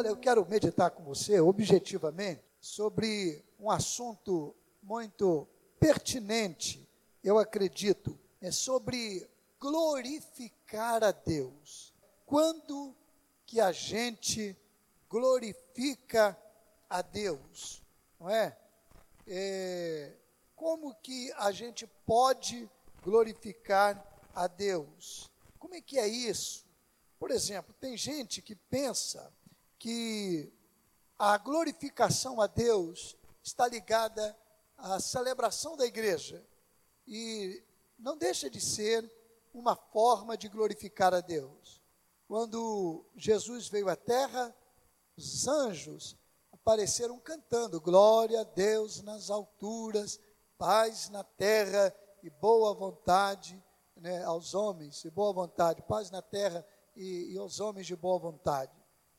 Olha, eu quero meditar com você objetivamente sobre um assunto muito pertinente, eu acredito, é sobre glorificar a Deus. Quando que a gente glorifica a Deus, não é? é como que a gente pode glorificar a Deus? Como é que é isso? Por exemplo, tem gente que pensa que a glorificação a Deus está ligada à celebração da igreja e não deixa de ser uma forma de glorificar a Deus. Quando Jesus veio à terra, os anjos apareceram cantando: Glória a Deus nas alturas, paz na terra e boa vontade né, aos homens, e boa vontade, paz na terra e, e aos homens de boa vontade.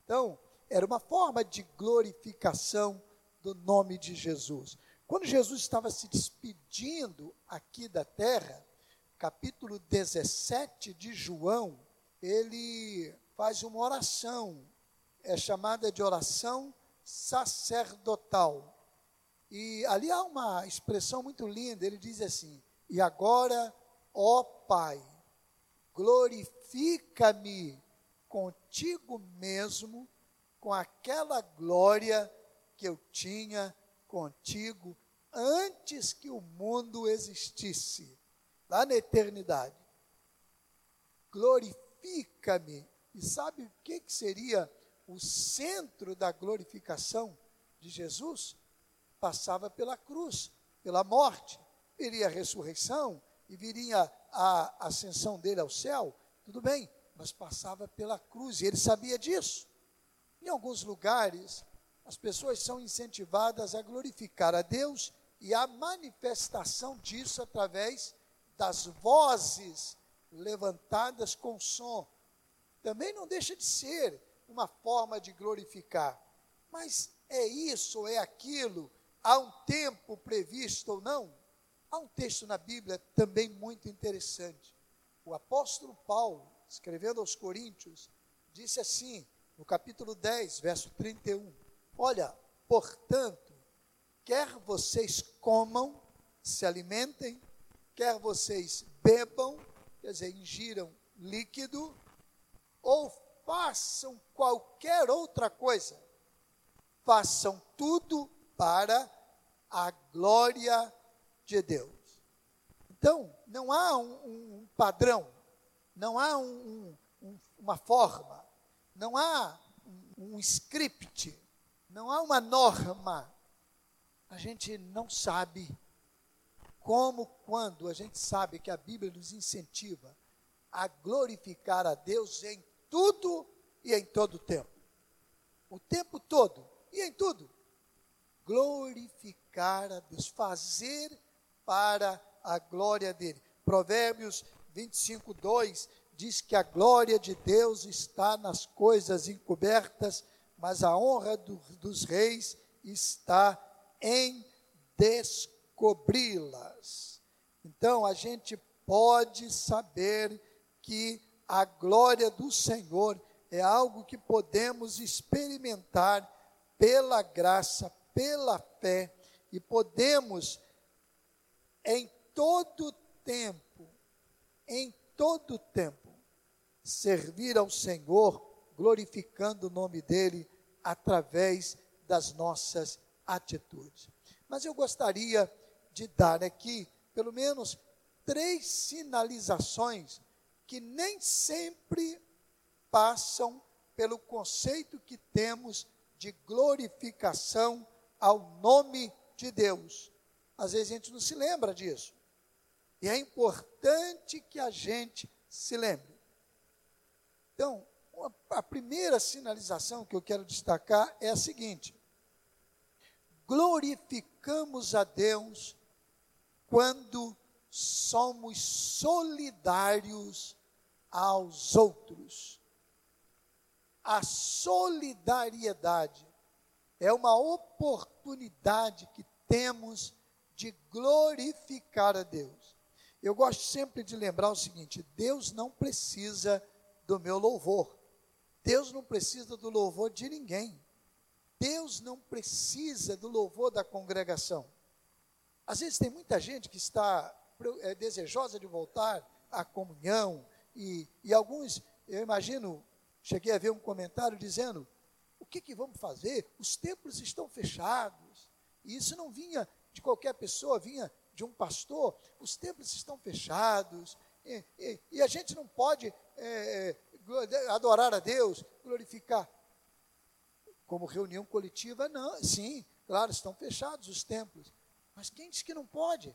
Então, era uma forma de glorificação do nome de Jesus. Quando Jesus estava se despedindo aqui da terra, capítulo 17 de João, ele faz uma oração, é chamada de oração sacerdotal. E ali há uma expressão muito linda, ele diz assim: E agora, ó Pai, glorifica-me contigo mesmo, com aquela glória que eu tinha contigo antes que o mundo existisse, lá na eternidade. Glorifica-me. E sabe o que, que seria o centro da glorificação de Jesus? Passava pela cruz, pela morte, viria a ressurreição e viria a ascensão dele ao céu, tudo bem, mas passava pela cruz e ele sabia disso. Em alguns lugares, as pessoas são incentivadas a glorificar a Deus e a manifestação disso através das vozes levantadas com som. Também não deixa de ser uma forma de glorificar. Mas é isso é aquilo? Há um tempo previsto ou não? Há um texto na Bíblia também muito interessante. O apóstolo Paulo, escrevendo aos Coríntios, disse assim, no capítulo 10, verso 31. Olha, portanto, quer vocês comam, se alimentem, quer vocês bebam, quer dizer, ingiram líquido, ou façam qualquer outra coisa, façam tudo para a glória de Deus. Então, não há um, um padrão, não há um, um, uma forma, não há um script, não há uma norma. A gente não sabe como, quando a gente sabe que a Bíblia nos incentiva a glorificar a Deus em tudo e em todo o tempo. O tempo todo e em tudo. Glorificar a Deus, fazer para a glória dele. Provérbios 25, 2 diz que a glória de Deus está nas coisas encobertas mas a honra do, dos reis está em descobri-las. Então a gente pode saber que a glória do Senhor é algo que podemos experimentar pela graça, pela fé, e podemos em todo tempo, em todo tempo, servir ao Senhor, glorificando o nome dEle através das nossas atitudes. Mas eu gostaria de dar aqui, pelo menos, três sinalizações que nem sempre passam pelo conceito que temos de glorificação ao nome de Deus. Às vezes a gente não se lembra disso. E é importante que a gente se lembre. Então, a primeira sinalização que eu quero destacar é a seguinte: glorificamos a Deus quando somos solidários aos outros. A solidariedade é uma oportunidade que temos de glorificar a Deus. Eu gosto sempre de lembrar o seguinte: Deus não precisa do meu louvor. Deus não precisa do louvor de ninguém. Deus não precisa do louvor da congregação. Às vezes tem muita gente que está é, desejosa de voltar à comunhão, e, e alguns, eu imagino, cheguei a ver um comentário dizendo: o que, que vamos fazer? Os templos estão fechados. E isso não vinha de qualquer pessoa, vinha de um pastor. Os templos estão fechados. E, e, e a gente não pode é, adorar a Deus, glorificar. Como reunião coletiva, não, sim, claro, estão fechados os templos. Mas quem diz que não pode?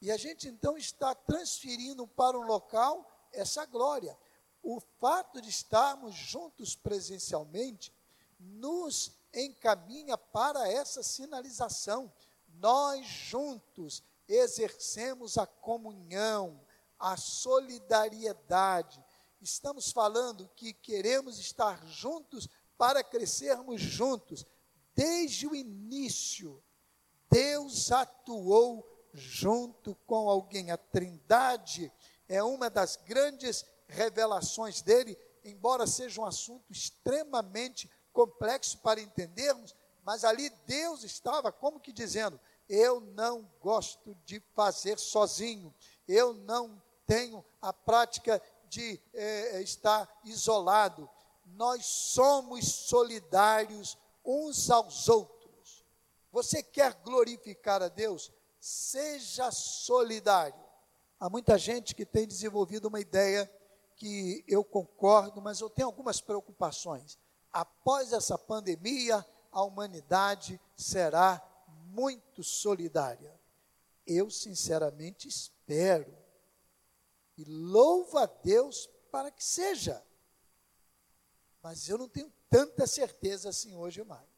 E a gente então está transferindo para um local essa glória. O fato de estarmos juntos presencialmente nos encaminha para essa sinalização. Nós juntos exercemos a comunhão, a solidariedade. Estamos falando que queremos estar juntos para crescermos juntos. Desde o início, Deus atuou junto com alguém. A Trindade é uma das grandes revelações dele, embora seja um assunto extremamente complexo para entendermos, mas ali Deus estava como que dizendo: Eu não gosto de fazer sozinho, eu não tenho a prática de é, estar isolado. Nós somos solidários uns aos outros. Você quer glorificar a Deus? Seja solidário. Há muita gente que tem desenvolvido uma ideia que eu concordo, mas eu tenho algumas preocupações. Após essa pandemia, a humanidade será muito solidária. Eu, sinceramente, espero e louvo a Deus para que seja. Mas eu não tenho tanta certeza assim hoje mais.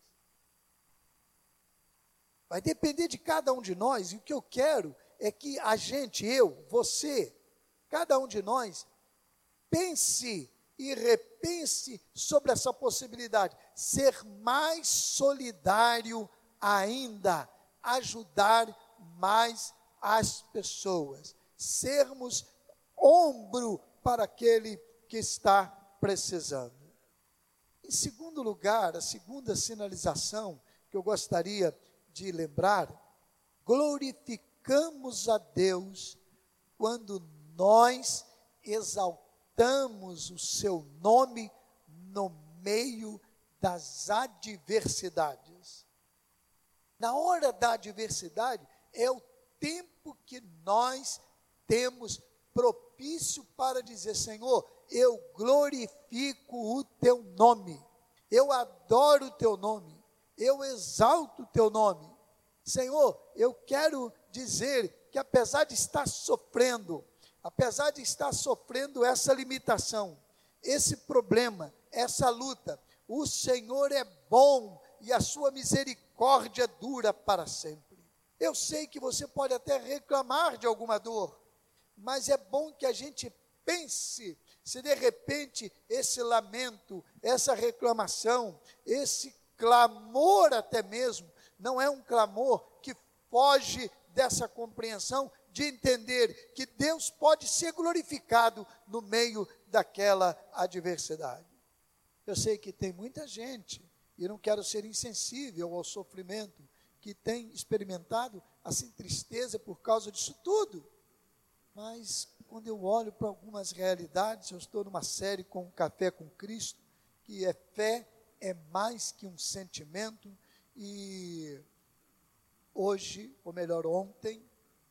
Vai depender de cada um de nós, e o que eu quero é que a gente, eu, você, cada um de nós, pense e repense sobre essa possibilidade. Ser mais solidário ainda, ajudar mais as pessoas, sermos ombro para aquele que está precisando. Em segundo lugar, a segunda sinalização que eu gostaria de lembrar, glorificamos a Deus quando nós exaltamos o seu nome no meio das adversidades. Na hora da adversidade, é o tempo que nós temos propício para dizer: Senhor, eu glorifico o teu nome, eu adoro o teu nome, eu exalto o teu nome. Senhor, eu quero dizer que apesar de estar sofrendo, apesar de estar sofrendo essa limitação, esse problema, essa luta, o Senhor é bom e a sua misericórdia dura para sempre. Eu sei que você pode até reclamar de alguma dor, mas é bom que a gente pense se de repente esse lamento, essa reclamação, esse clamor até mesmo, não é um clamor que foge dessa compreensão de entender que Deus pode ser glorificado no meio daquela adversidade. Eu sei que tem muita gente, e não quero ser insensível ao sofrimento, que tem experimentado assim tristeza por causa disso tudo. Mas quando eu olho para algumas realidades, eu estou numa série com Café com Cristo, que é fé é mais que um sentimento e hoje, ou melhor, ontem,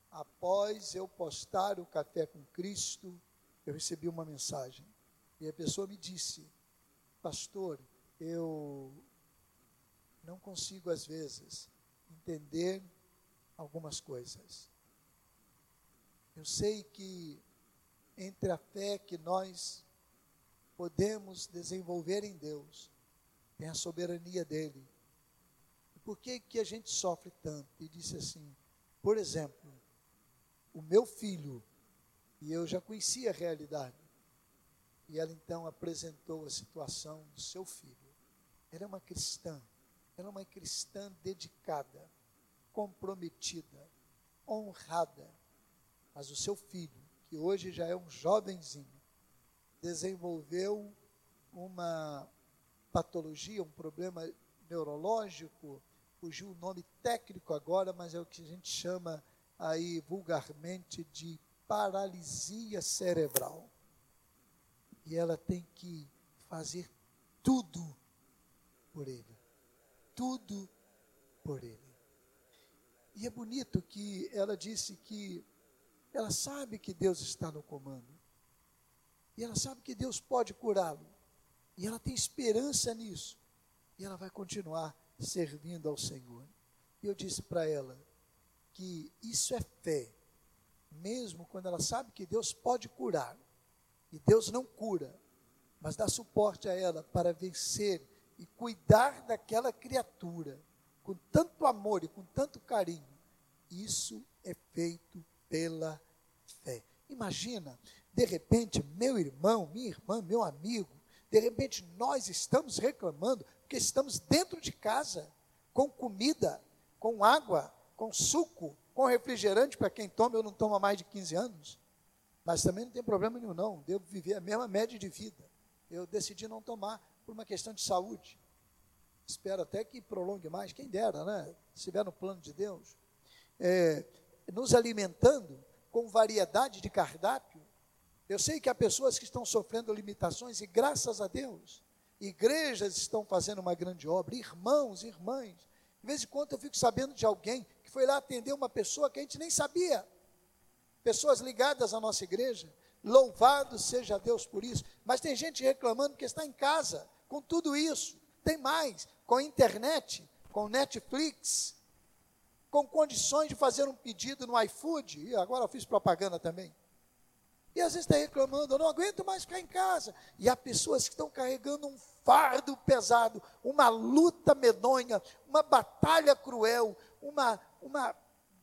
após eu postar o Café com Cristo, eu recebi uma mensagem. E a pessoa me disse: Pastor, eu não consigo às vezes entender algumas coisas. Eu sei que entre a fé que nós podemos desenvolver em Deus, tem a soberania dele. Por que, que a gente sofre tanto? E disse assim, por exemplo, o meu filho, e eu já conhecia a realidade, e ela então apresentou a situação do seu filho. Ela é uma cristã, ela é uma cristã dedicada, comprometida, honrada mas o seu filho, que hoje já é um jovenzinho, desenvolveu uma patologia, um problema neurológico, fugiu o nome técnico agora, mas é o que a gente chama aí vulgarmente de paralisia cerebral. E ela tem que fazer tudo por ele. Tudo por ele. E é bonito que ela disse que ela sabe que Deus está no comando. E ela sabe que Deus pode curá-lo. E ela tem esperança nisso. E ela vai continuar servindo ao Senhor. E eu disse para ela que isso é fé, mesmo quando ela sabe que Deus pode curar. E Deus não cura, mas dá suporte a ela para vencer e cuidar daquela criatura com tanto amor e com tanto carinho. Isso é feito pela fé. Imagina, de repente, meu irmão, minha irmã, meu amigo, de repente nós estamos reclamando porque estamos dentro de casa, com comida, com água, com suco, com refrigerante para quem toma, eu não tomo há mais de 15 anos. Mas também não tem problema nenhum, não. Devo viver a mesma média de vida. Eu decidi não tomar por uma questão de saúde. Espero até que prolongue mais, quem dera, né? Se estiver no plano de Deus. É, nos alimentando com variedade de cardápio. Eu sei que há pessoas que estão sofrendo limitações e graças a Deus, igrejas estão fazendo uma grande obra, irmãos, irmãs. De vez em quando eu fico sabendo de alguém que foi lá atender uma pessoa que a gente nem sabia. Pessoas ligadas à nossa igreja. Louvado seja Deus por isso. Mas tem gente reclamando que está em casa com tudo isso. Tem mais, com internet, com Netflix, com condições de fazer um pedido no iFood. E agora eu fiz propaganda também. E às vezes está reclamando, eu não aguento mais ficar em casa. E há pessoas que estão carregando um fardo pesado, uma luta medonha, uma batalha cruel, uma, uma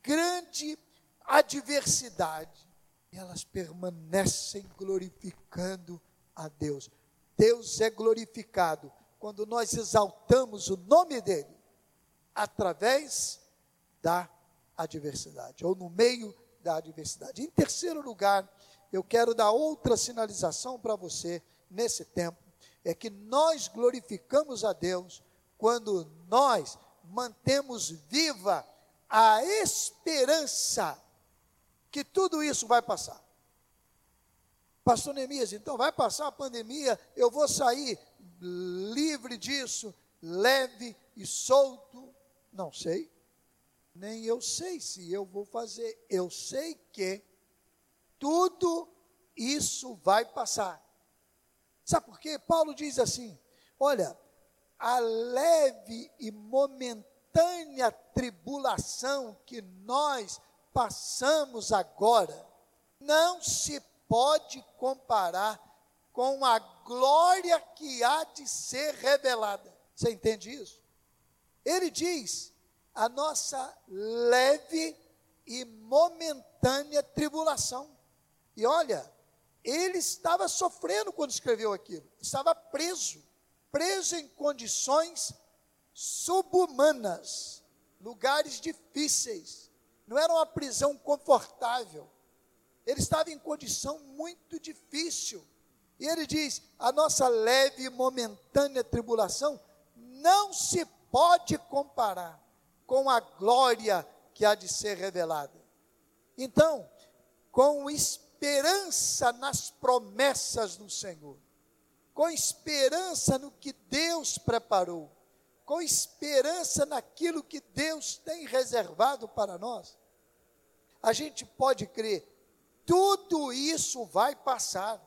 grande adversidade. E elas permanecem glorificando a Deus. Deus é glorificado quando nós exaltamos o nome dEle através da adversidade, ou no meio da adversidade. Em terceiro lugar, eu quero dar outra sinalização para você nesse tempo, é que nós glorificamos a Deus quando nós mantemos viva a esperança que tudo isso vai passar. Pastor Neemias, então vai passar a pandemia, eu vou sair livre disso, leve e solto. Não sei, nem eu sei se eu vou fazer. Eu sei que tudo isso vai passar. Sabe por quê? Paulo diz assim: olha, a leve e momentânea tribulação que nós passamos agora não se pode comparar com a glória que há de ser revelada. Você entende isso? Ele diz: a nossa leve e momentânea tribulação. E olha, ele estava sofrendo quando escreveu aquilo, estava preso, preso em condições subhumanas, lugares difíceis, não era uma prisão confortável, ele estava em condição muito difícil. E ele diz: a nossa leve e momentânea tribulação não se pode comparar com a glória que há de ser revelada. Então, com esperança nas promessas do Senhor, com esperança no que Deus preparou, com esperança naquilo que Deus tem reservado para nós, a gente pode crer, tudo isso vai passar,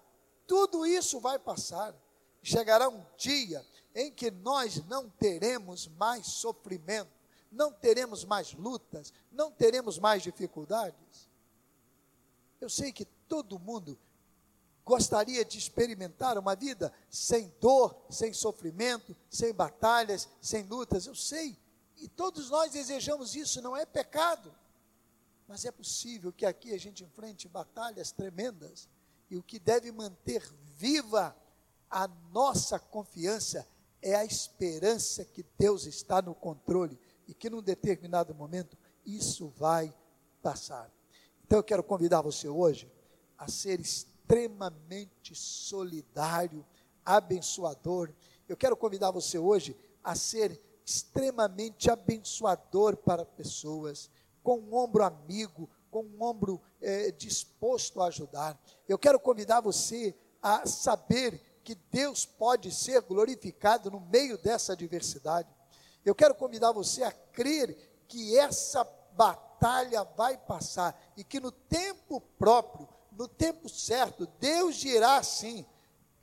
tudo isso vai passar. Chegará um dia em que nós não teremos mais sofrimento, não teremos mais lutas, não teremos mais dificuldades. Eu sei que todo mundo gostaria de experimentar uma vida sem dor, sem sofrimento, sem batalhas, sem lutas. Eu sei, e todos nós desejamos isso, não é pecado. Mas é possível que aqui a gente enfrente batalhas tremendas, e o que deve manter viva a nossa confiança é a esperança que Deus está no controle e que num determinado momento isso vai passar. Então eu quero convidar você hoje a ser extremamente solidário abençoador. Eu quero convidar você hoje a ser extremamente abençoador para pessoas, com um ombro amigo, com um ombro é, disposto a ajudar. Eu quero convidar você a saber que Deus pode ser glorificado no meio dessa adversidade. Eu quero convidar você a crer que essa batalha vai passar e que no tempo próprio, no tempo certo, Deus dirá assim: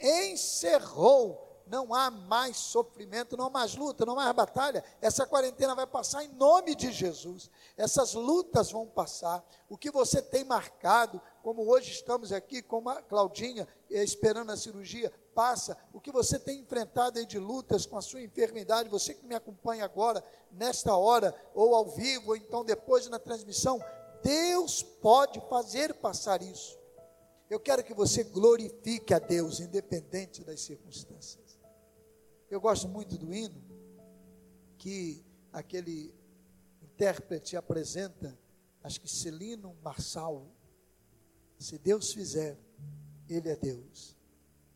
encerrou não há mais sofrimento, não há mais luta, não há mais batalha. Essa quarentena vai passar em nome de Jesus. Essas lutas vão passar. O que você tem marcado, como hoje estamos aqui com a Claudinha eh, esperando a cirurgia, passa. O que você tem enfrentado aí de lutas com a sua enfermidade, você que me acompanha agora, nesta hora, ou ao vivo, ou então depois na transmissão, Deus pode fazer passar isso. Eu quero que você glorifique a Deus, independente das circunstâncias. Eu gosto muito do hino que aquele intérprete apresenta, acho que Celino Marçal. Se Deus fizer, Ele é Deus.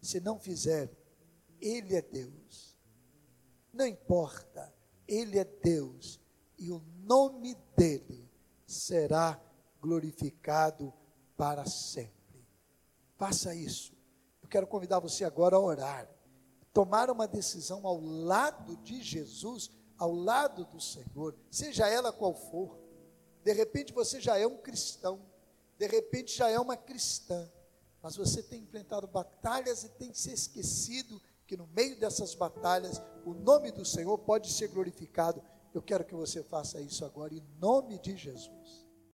Se não fizer, Ele é Deus. Não importa, Ele é Deus e o nome dele será glorificado para sempre. Faça isso. Eu quero convidar você agora a orar tomar uma decisão ao lado de Jesus, ao lado do Senhor, seja ela qual for. De repente você já é um cristão, de repente já é uma cristã, mas você tem enfrentado batalhas e tem se esquecido que no meio dessas batalhas o nome do Senhor pode ser glorificado. Eu quero que você faça isso agora em nome de Jesus.